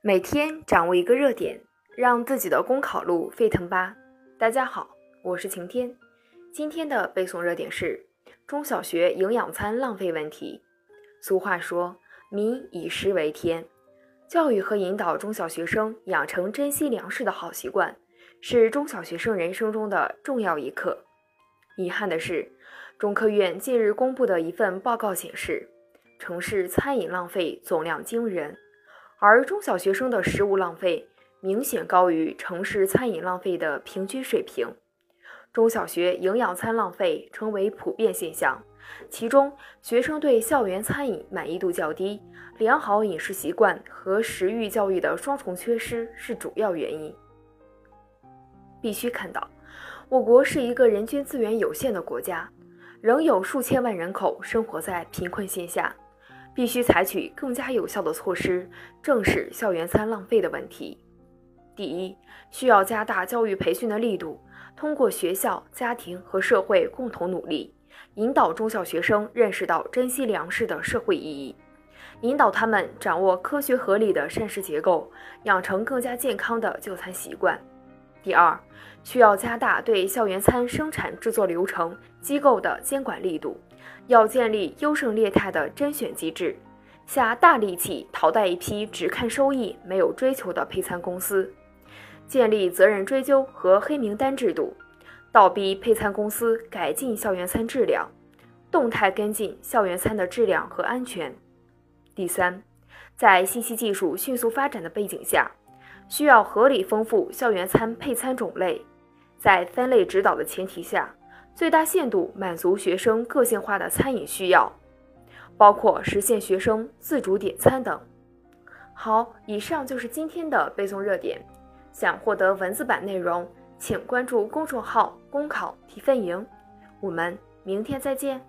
每天掌握一个热点，让自己的公考路沸腾吧！大家好，我是晴天。今天的背诵热点是中小学营养餐浪费问题。俗话说“民以食为天”，教育和引导中小学生养成珍惜粮食的好习惯，是中小学生人生中的重要一课。遗憾的是，中科院近日公布的一份报告显示，城市餐饮浪费总量惊人。而中小学生的食物浪费明显高于城市餐饮浪费的平均水平，中小学营养餐浪费成为普遍现象。其中，学生对校园餐饮满意度较低，良好饮食习惯和食欲教育的双重缺失是主要原因。必须看到，我国是一个人均资源有限的国家，仍有数千万人口生活在贫困线下。必须采取更加有效的措施，正视校园餐浪费的问题。第一，需要加大教育培训的力度，通过学校、家庭和社会共同努力，引导中小学生认识到珍惜粮食的社会意义，引导他们掌握科学合理的膳食结构，养成更加健康的就餐习惯。第二，需要加大对校园餐生产制作流程机构的监管力度。要建立优胜劣汰的甄选机制，下大力气淘汰一批只看收益没有追求的配餐公司，建立责任追究和黑名单制度，倒逼配餐公司改进校园餐质量，动态跟进校园餐的质量和安全。第三，在信息技术迅速发展的背景下，需要合理丰富校园餐配餐种类，在分类指导的前提下。最大限度满足学生个性化的餐饮需要，包括实现学生自主点餐等。好，以上就是今天的背诵热点。想获得文字版内容，请关注公众号“公考提分营”。我们明天再见。